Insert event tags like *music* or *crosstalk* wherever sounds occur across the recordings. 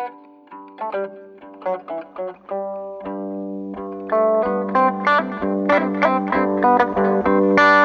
Thank you.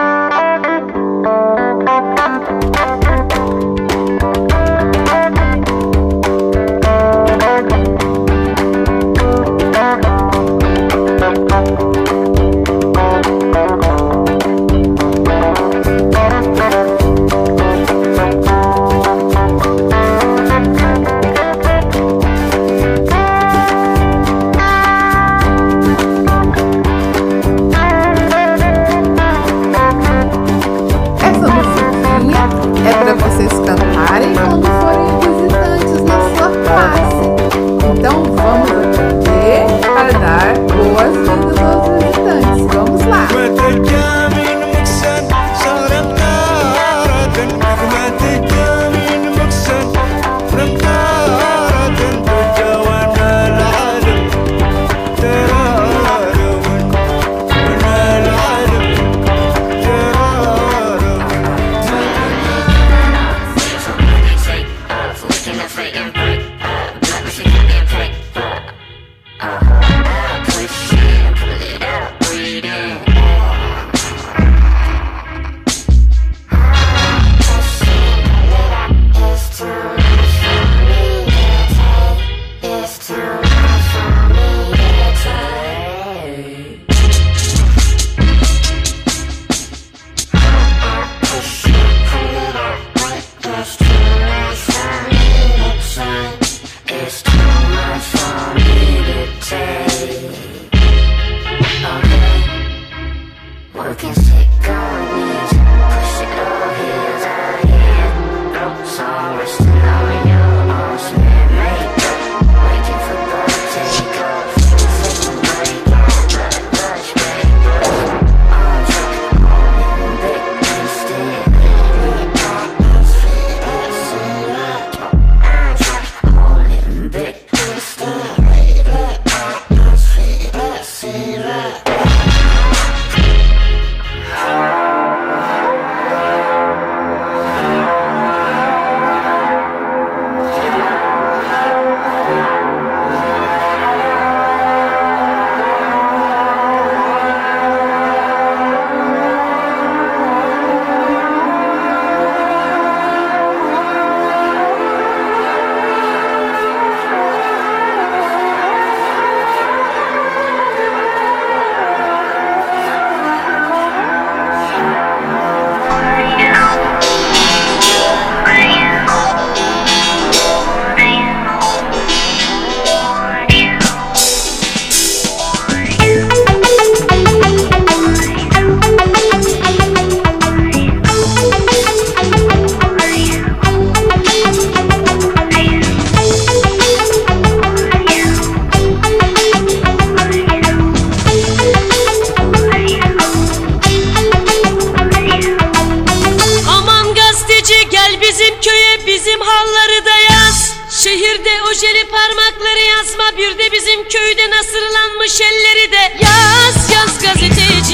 Ama bir de bizim köyde nasırlanmış elleri de. Yaz yaz gazeteci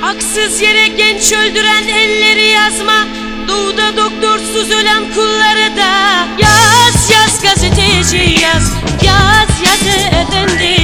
Haksız yere genç öldüren elleri yazma. Doğuda doktorsuz ölen kulları da Yaz yaz gazeteci yaz. Yaz yaz efendi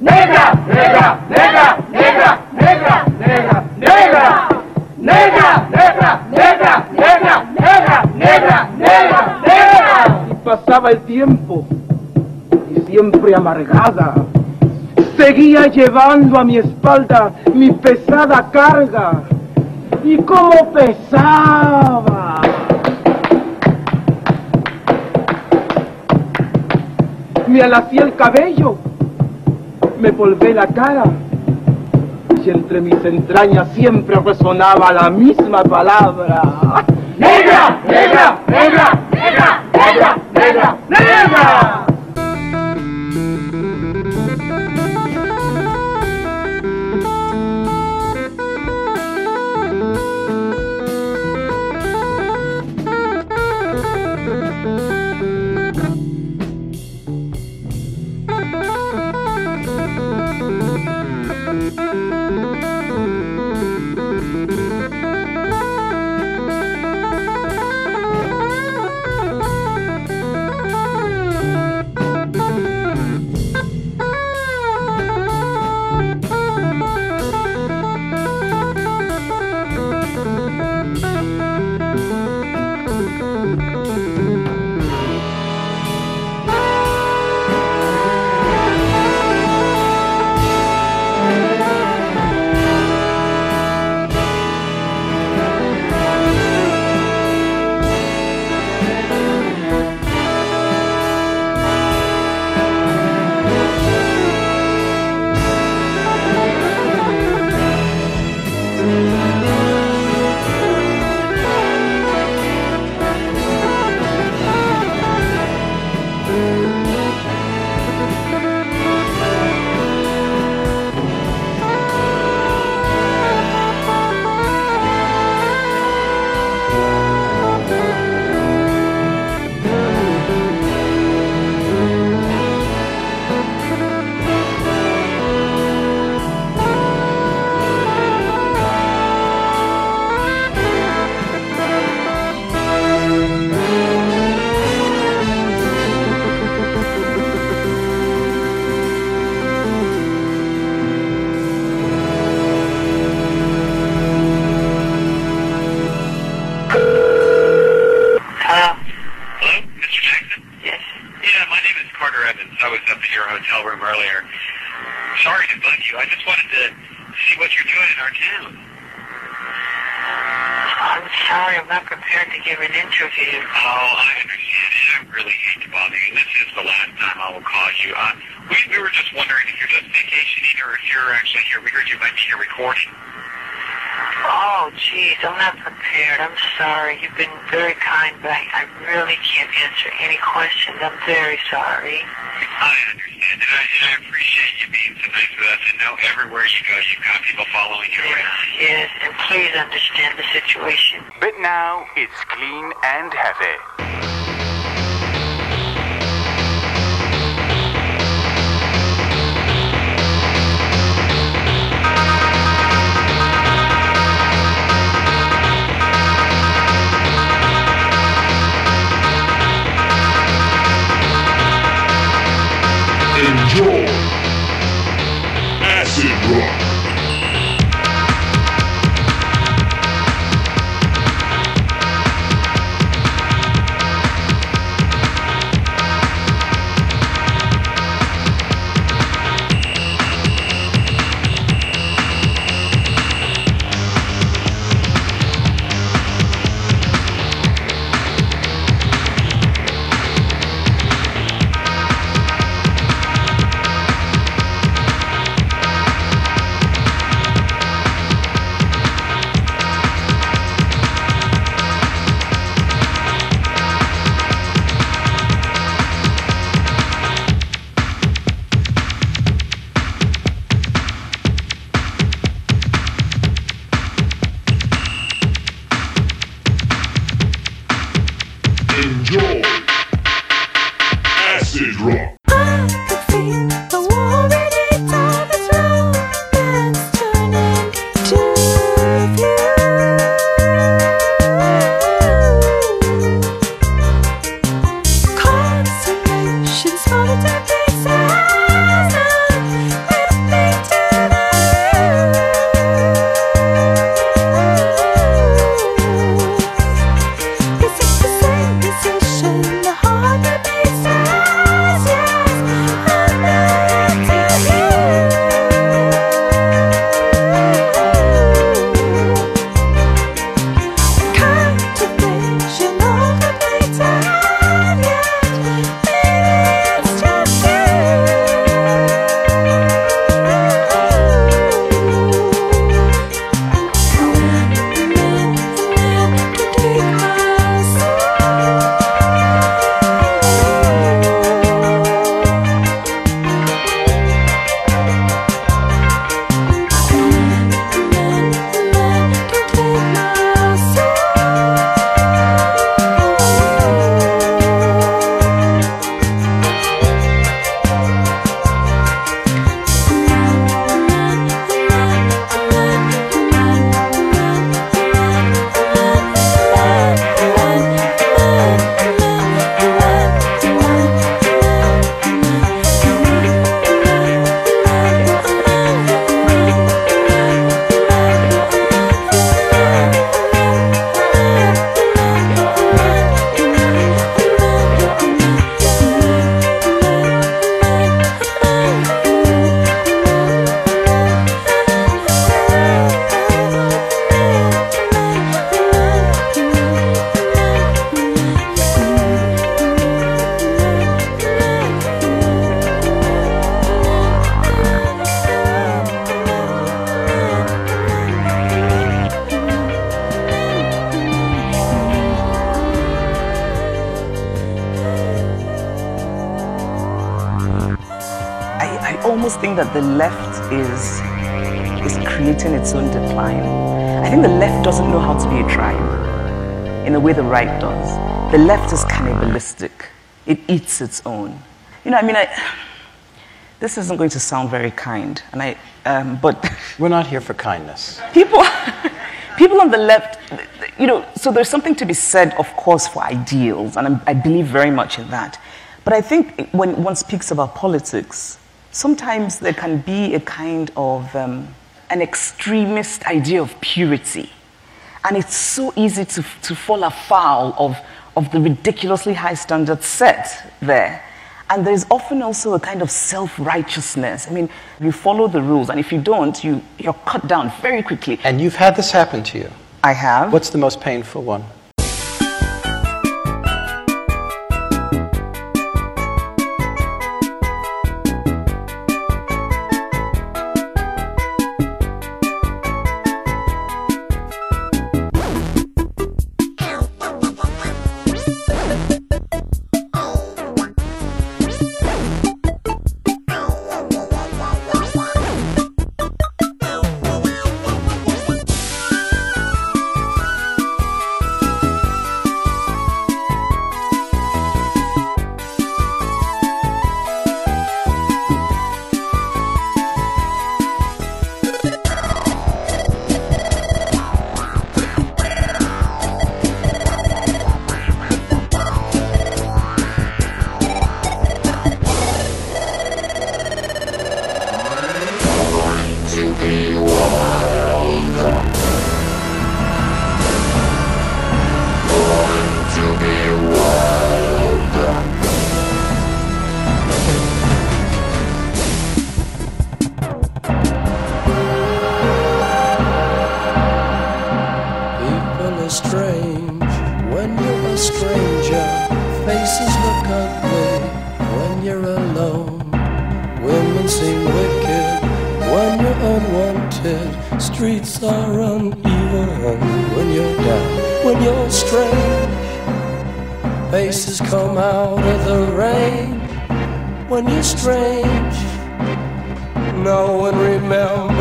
¡Negra! ¡Negra! ¡Negra! ¡Negra! ¡Negra! ¡Negra! ¡Negra! ¡Negra! ¡Negra! ¡Negra! ¡Negra! ¡Negra! ¡Negra! ¡Negra! ¡Negra! Y pasaba el tiempo y siempre amargada. Seguía llevando a mi espalda mi pesada carga. ¿Y cómo pesaba? Me alacía el cabello, me volvé la cara y entre mis entrañas siempre resonaba la misma palabra. ¡Negra! ¡Negra! ¡Negra! Been very kind, but I, I really can't answer any questions. I'm very sorry. I understand. And I, and I appreciate you being so nice with us. And know everywhere you go, you've got people following you around. Yes, and please understand the situation. But now it's clean and heavy. I, I almost think that the left is is creating its own decline. I think the left doesn't know how to be a tribe in the way the right does. The left is cannibalistic. It eats its own. You know, I mean, I, this isn't going to sound very kind, and I, um, but *laughs* We're not here for kindness. people *laughs* people on the left you know so there's something to be said of course for ideals and I'm, i believe very much in that but i think when one speaks about politics sometimes there can be a kind of um, an extremist idea of purity and it's so easy to, to fall afoul of, of the ridiculously high standards set there and there's often also a kind of self-righteousness. I mean, you follow the rules, and if you don't, you, you're cut down very quickly. And you've had this happen to you. I have. What's the most painful one?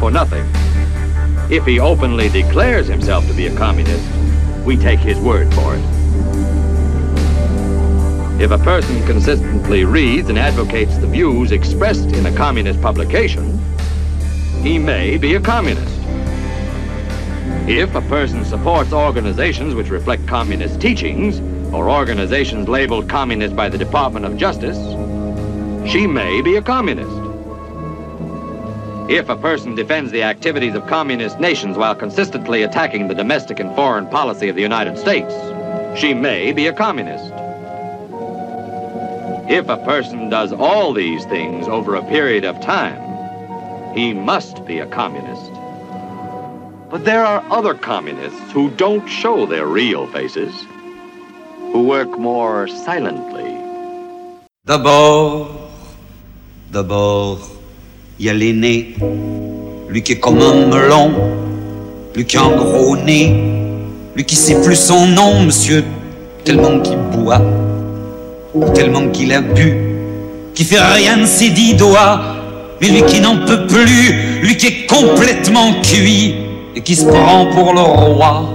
For nothing. If he openly declares himself to be a communist, we take his word for it. If a person consistently reads and advocates the views expressed in a communist publication, he may be a communist. If a person supports organizations which reflect communist teachings, or organizations labeled communist by the Department of Justice, she may be a communist. If a person defends the activities of communist nations while consistently attacking the domestic and foreign policy of the United States, she may be a communist. If a person does all these things over a period of time, he must be a communist. But there are other communists who don't show their real faces, who work more silently. The Boch, the d'abord, il y a l'aîné, lui qui est comme un melon, lui qui a un gros nez, lui qui sait plus son nom, monsieur, tellement qu'il boit, tellement qu'il a bu, qui fait rien de ses dix doigts, mais lui qui n'en peut plus, lui qui est complètement cuit et qui se prend pour le roi,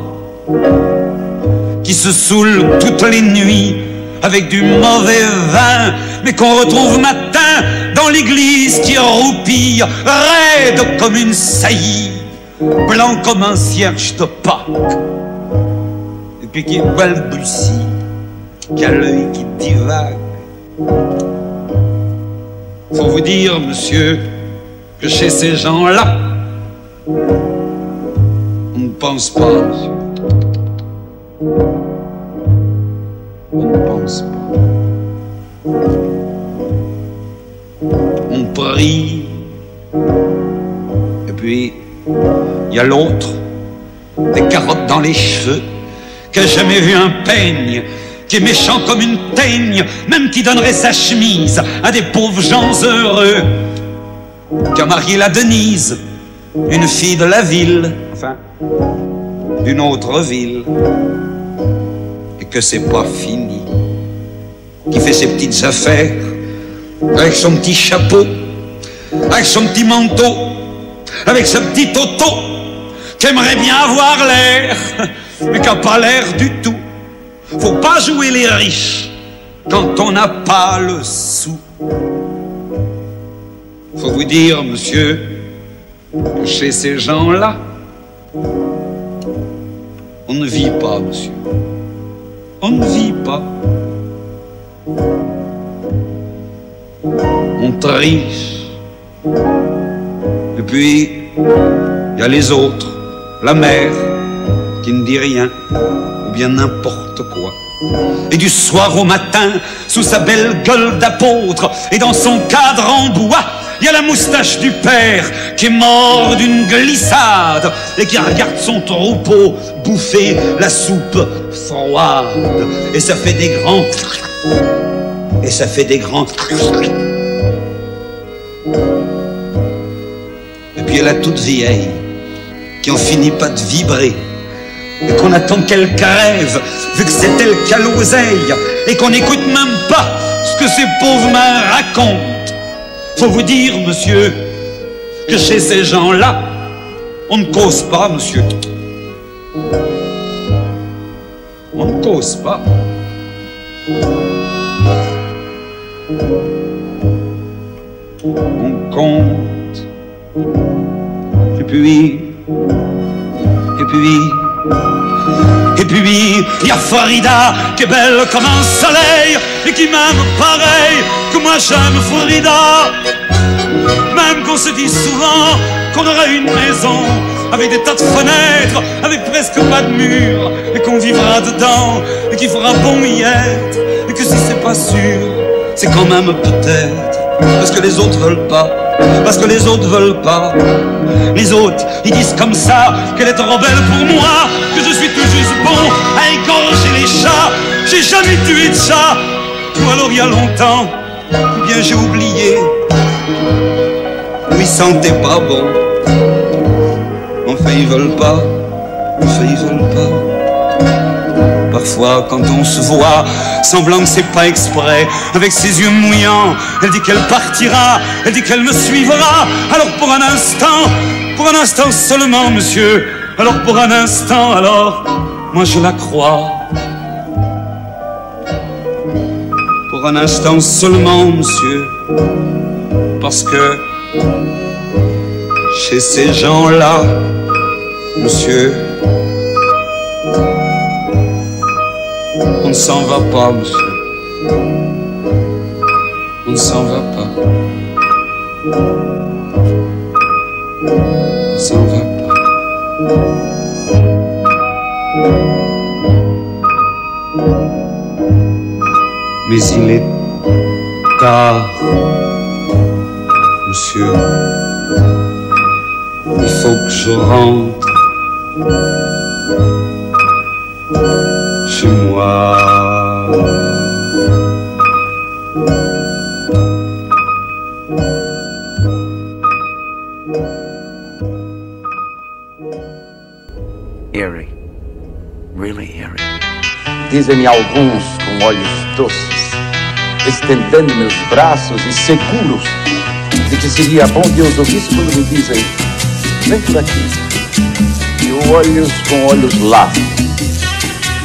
qui se saoule toutes les nuits avec du mauvais vin, mais qu'on retrouve matin dans l'église qui raide comme une saillie, blanc comme un cierge de Pâques, et puis qui balbutie, qui a l'œil qui divague. Faut vous dire, monsieur, que chez ces gens-là, on ne pense pas, monsieur. On ne pense pas. On prie. Il y a l'autre, des carottes dans les cheveux, qui a jamais vu un peigne, qui est méchant comme une teigne, même qui donnerait sa chemise à des pauvres gens heureux, qui a marié la Denise, une fille de la ville, enfin, d'une autre ville, et que c'est pas fini, qui fait ses petites affaires, avec son petit chapeau, avec son petit manteau, avec ce petit auto, qui aimerait bien avoir l'air, *laughs* mais qui n'a pas l'air du tout. Faut pas jouer les riches quand on n'a pas le sou. Faut vous dire, monsieur, que chez ces gens-là, on ne vit pas, monsieur. On ne vit pas. On triche. Et puis, il y a les autres, la mère, qui ne dit rien, ou bien n'importe quoi. Et du soir au matin, sous sa belle gueule d'apôtre, et dans son cadre en bois, il y a la moustache du père qui est mort d'une glissade et qui regarde son troupeau bouffer la soupe froide. Et ça fait des grands... Et ça fait des grands... Et puis il y a la toute vieille qui en finit pas de vibrer et qu'on attend qu'elle crève, vu que c'est elle qui l'oseille, et qu'on n'écoute même pas ce que ces pauvres mains racontent. Faut vous dire, monsieur, que chez ces gens-là, on ne cause pas, monsieur. On ne cause pas. On compte. Et puis, et puis, et puis, il y a Farida qui est belle comme un soleil et qui m'aime pareil que moi j'aime Farida. Même qu'on se dit souvent qu'on aura une maison avec des tas de fenêtres, avec presque pas de murs, et qu'on vivra dedans et qu'il fera bon y être, et que si c'est pas sûr, c'est quand même peut-être parce que les autres veulent pas. Parce que les autres veulent pas. Les autres, ils disent comme ça qu'elle est trop belle pour moi, que je suis tout juste bon à égorger les chats. J'ai jamais tué de chat, ou alors il y a longtemps, ou bien j'ai oublié. Oui, sentaient pas bon. Enfin, ils veulent pas. Enfin, ils veulent pas. Parfois, quand on se voit, semblant que c'est pas exprès, avec ses yeux mouillants, elle dit qu'elle partira, elle dit qu'elle me suivra. Alors pour un instant, pour un instant seulement, monsieur, alors pour un instant, alors, moi je la crois. Pour un instant seulement, monsieur, parce que chez ces gens-là, monsieur, s'en va pas, monsieur. On ne s'en va pas. On s'en va pas. Mais il est tard, monsieur. Il faut que je rentre chez moi. Dizem-me alguns com olhos doces, estendendo meus braços e seguros de que seria bom Deus ouvisse quando me dizem: Vem por aqui. E eu olhos com olhos lá.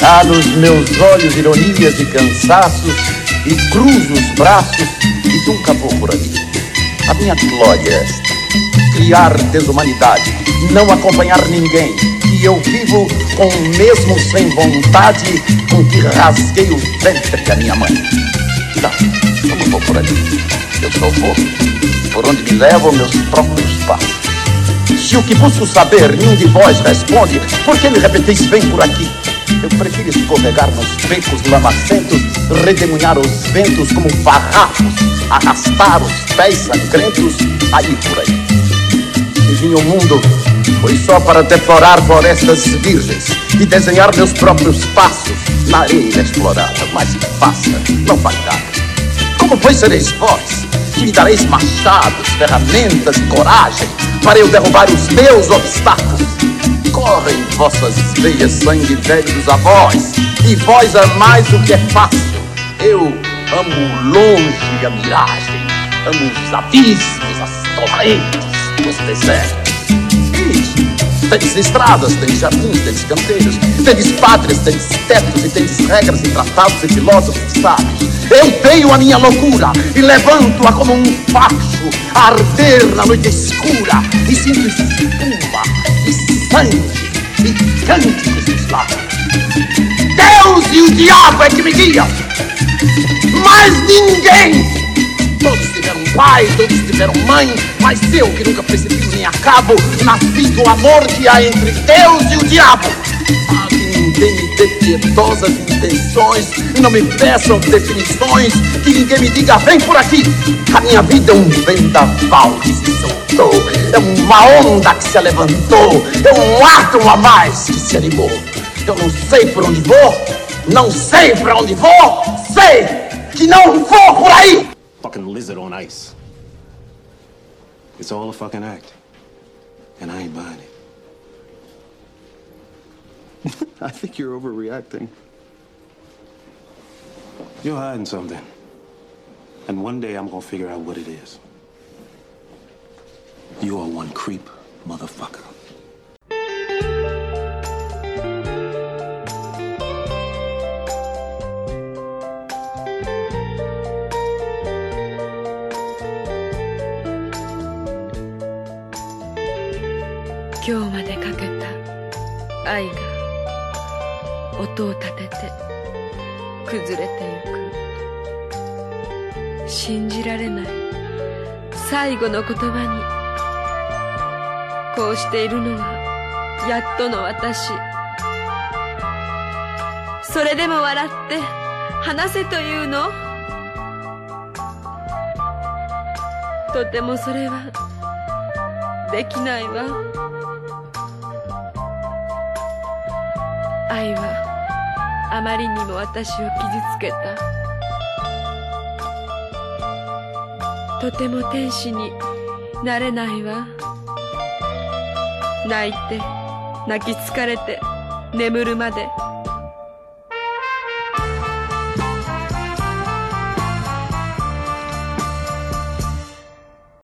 Há nos meus olhos ironias e cansaços, e cruzo os braços e nunca vou por ali. A minha glória é esta: criar desumanidade, não acompanhar ninguém. E eu vivo com o mesmo sem vontade com que rasguei o ventre da minha mãe. Não, eu não vou por ali. Eu só vou por onde me levam meus próprios passos. Se o que busco saber nenhum de vós responde, por que me repetis vem por aqui? Eu prefiro escorregar nos becos lamacentos, redemoinhar os ventos como farrapos, arrastar os pés sangrentos, aí por aí. Se vinha o mundo Foi só para deplorar florestas virgens e desenhar meus próprios passos na areia inexplorada. Mas faça, não dar. Como pois sereis vós, que me dareis machados, ferramentas e coragem para eu derrubar os meus obstáculos? Corre em vossas veias sangue velho dos avós, e vós amais o que é fácil. Eu amo longe a miragem, amo os abismos, as torrentes, os desertos. Tendes estradas, tendes jardins, tendes canteiros, tendes pátrias, tendes tetos e tendes regras e tratados e filósofos sábios. Eu tenho a minha loucura e levanto-a como um facho a arder na noite escura e sinto espuma e sangue e cânticos dos lábios. Deus e o diabo é que me guiam, mas ninguém. Todos tiveram pai, todos tiveram mãe, mas eu que nunca percebi nem acabo, nasci do amor que há entre Deus e o diabo. Ah, que ninguém me dê piedosas intenções, não me peçam definições, que ninguém me diga, vem por aqui. A minha vida é um vendaval que se soltou, é uma onda que se levantou, é um átomo a mais que se animou. Eu não sei por onde vou, não sei pra onde vou, sei que não vou por aí. Fucking lizard on ice. It's all a fucking act. And I ain't buying it. *laughs* I think you're overreacting. You're hiding something. And one day I'm gonna figure out what it is. You are one creep, motherfucker. 今日までかけた愛が音を立てて。崩れてゆく。信じられない最後の言葉にこうしているのはやっとの私。それでも笑って話せというの？とてもそれはできないわ。愛はあまりにも私を傷つけた。とても天使になれないわ。泣いて泣き疲れて眠るまで。